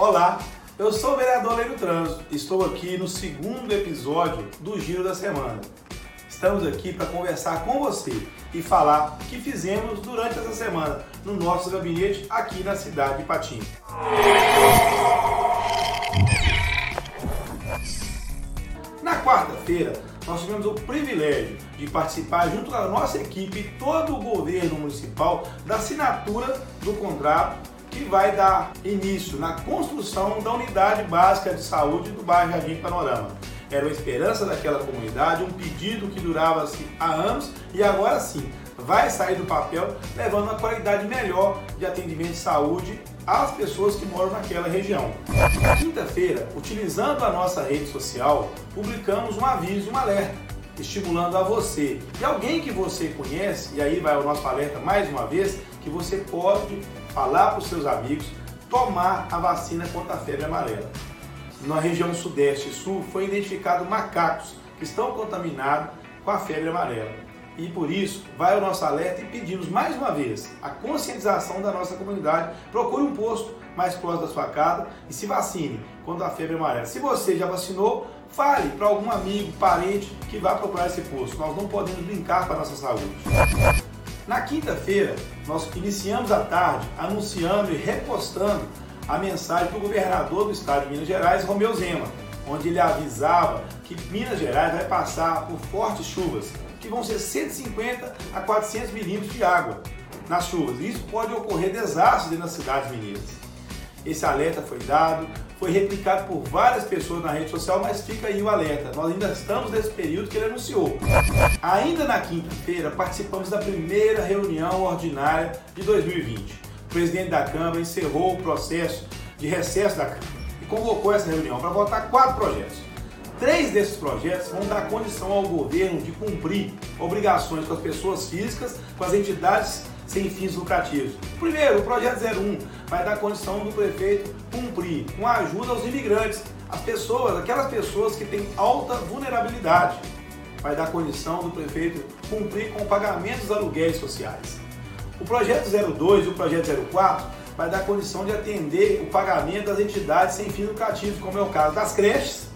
Olá, eu sou o vereador Leiro Trânsito. Estou aqui no segundo episódio do Giro da Semana. Estamos aqui para conversar com você e falar o que fizemos durante essa semana no nosso gabinete aqui na cidade de Patinho. Na quarta-feira, nós tivemos o privilégio de participar, junto da nossa equipe, todo o governo municipal, da assinatura do contrato que vai dar início na construção da unidade básica de saúde do bairro Jardim Panorama. Era uma esperança daquela comunidade, um pedido que durava assim, há anos e agora sim vai sair do papel, levando uma qualidade melhor de atendimento de saúde às pessoas que moram naquela região. Quinta-feira, utilizando a nossa rede social, publicamos um aviso, um alerta, estimulando a você e alguém que você conhece, e aí vai o nosso alerta mais uma vez, que você pode falar para os seus amigos tomar a vacina contra a febre amarela. Na região sudeste e sul foi identificado macacos que estão contaminados com a febre amarela. E por isso, vai o nosso alerta e pedimos mais uma vez a conscientização da nossa comunidade. Procure um posto mais próximo da sua casa e se vacine contra a febre amarela. Se você já vacinou, fale para algum amigo, parente que vá procurar esse posto. Nós não podemos brincar com a nossa saúde. Na quinta-feira, nós iniciamos a tarde anunciando e repostando a mensagem do governador do estado de Minas Gerais, Romeu Zema, onde ele avisava que Minas Gerais vai passar por fortes chuvas, que vão ser 150 a 400 milímetros de água nas chuvas. Isso pode ocorrer desastres nas cidades mineiras. Esse alerta foi dado, foi replicado por várias pessoas na rede social, mas fica aí o alerta. Nós ainda estamos nesse período que ele anunciou. Ainda na quinta-feira, participamos da primeira reunião ordinária de 2020. O presidente da Câmara encerrou o processo de recesso da Câmara e convocou essa reunião para votar quatro projetos. Três desses projetos vão dar condição ao governo de cumprir obrigações com as pessoas físicas, com as entidades sem fins lucrativos. Primeiro, o projeto 01 vai dar condição do prefeito cumprir com a ajuda aos imigrantes, as pessoas, aquelas pessoas que têm alta vulnerabilidade. Vai dar condição do prefeito cumprir com o pagamento dos aluguéis sociais. O projeto 02 e o projeto 04 vai dar condição de atender o pagamento das entidades sem fins lucrativos, como é o caso das creches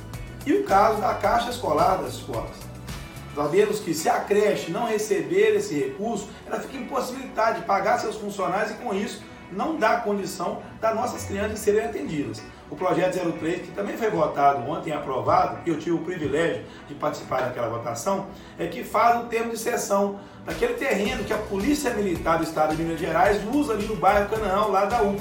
e o caso da caixa escolar das escolas. Sabemos que se a creche não receber esse recurso, ela fica impossibilitada de pagar seus funcionários e com isso não dá condição das nossas crianças serem atendidas. O projeto 03, que também foi votado ontem aprovado, e eu tive o privilégio de participar daquela votação, é que faz o termo de cessão daquele terreno que a Polícia Militar do Estado de Minas Gerais usa ali no bairro Canaão, lá da U.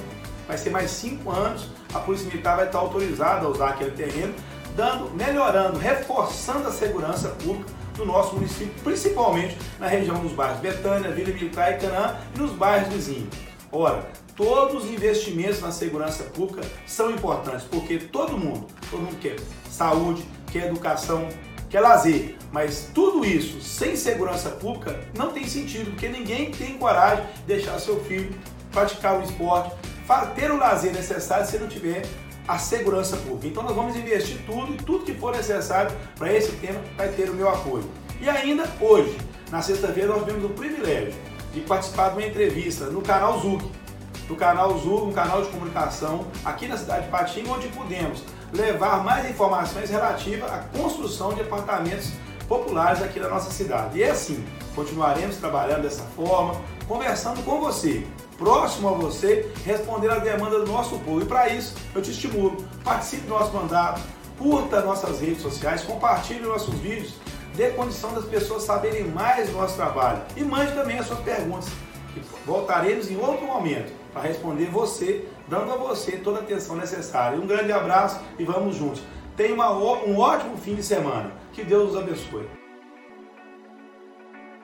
Vai ser mais cinco anos, a Polícia Militar vai estar autorizada a usar aquele terreno, dando, melhorando, reforçando a segurança pública do nosso município, principalmente na região dos bairros Betânia, Vila Militar e Canaã e nos bairros vizinhos. Ora, todos os investimentos na segurança pública são importantes, porque todo mundo, todo mundo quer saúde, quer educação, quer lazer, mas tudo isso sem segurança pública não tem sentido, porque ninguém tem coragem de deixar seu filho praticar o esporte, ter o lazer necessário se não tiver a segurança pública. Então nós vamos investir tudo e tudo que for necessário para esse tema vai ter o meu apoio. E ainda hoje, na sexta-feira, nós tivemos o privilégio de participar de uma entrevista no canal Zug, no canal Zug, um canal de comunicação aqui na cidade de Patinga, onde pudemos levar mais informações relativas à construção de apartamentos populares aqui da nossa cidade. E é assim, continuaremos trabalhando dessa forma, conversando com você, próximo a você, responder às demandas do nosso povo. E para isso, eu te estimulo, participe do nosso mandato, curta nossas redes sociais, compartilhe nossos vídeos, dê condição das pessoas saberem mais do nosso trabalho e mande também as suas perguntas. Voltaremos em outro momento para responder você, dando a você toda a atenção necessária. Um grande abraço e vamos juntos. Tenha uma, um ótimo fim de semana. Que Deus os abençoe.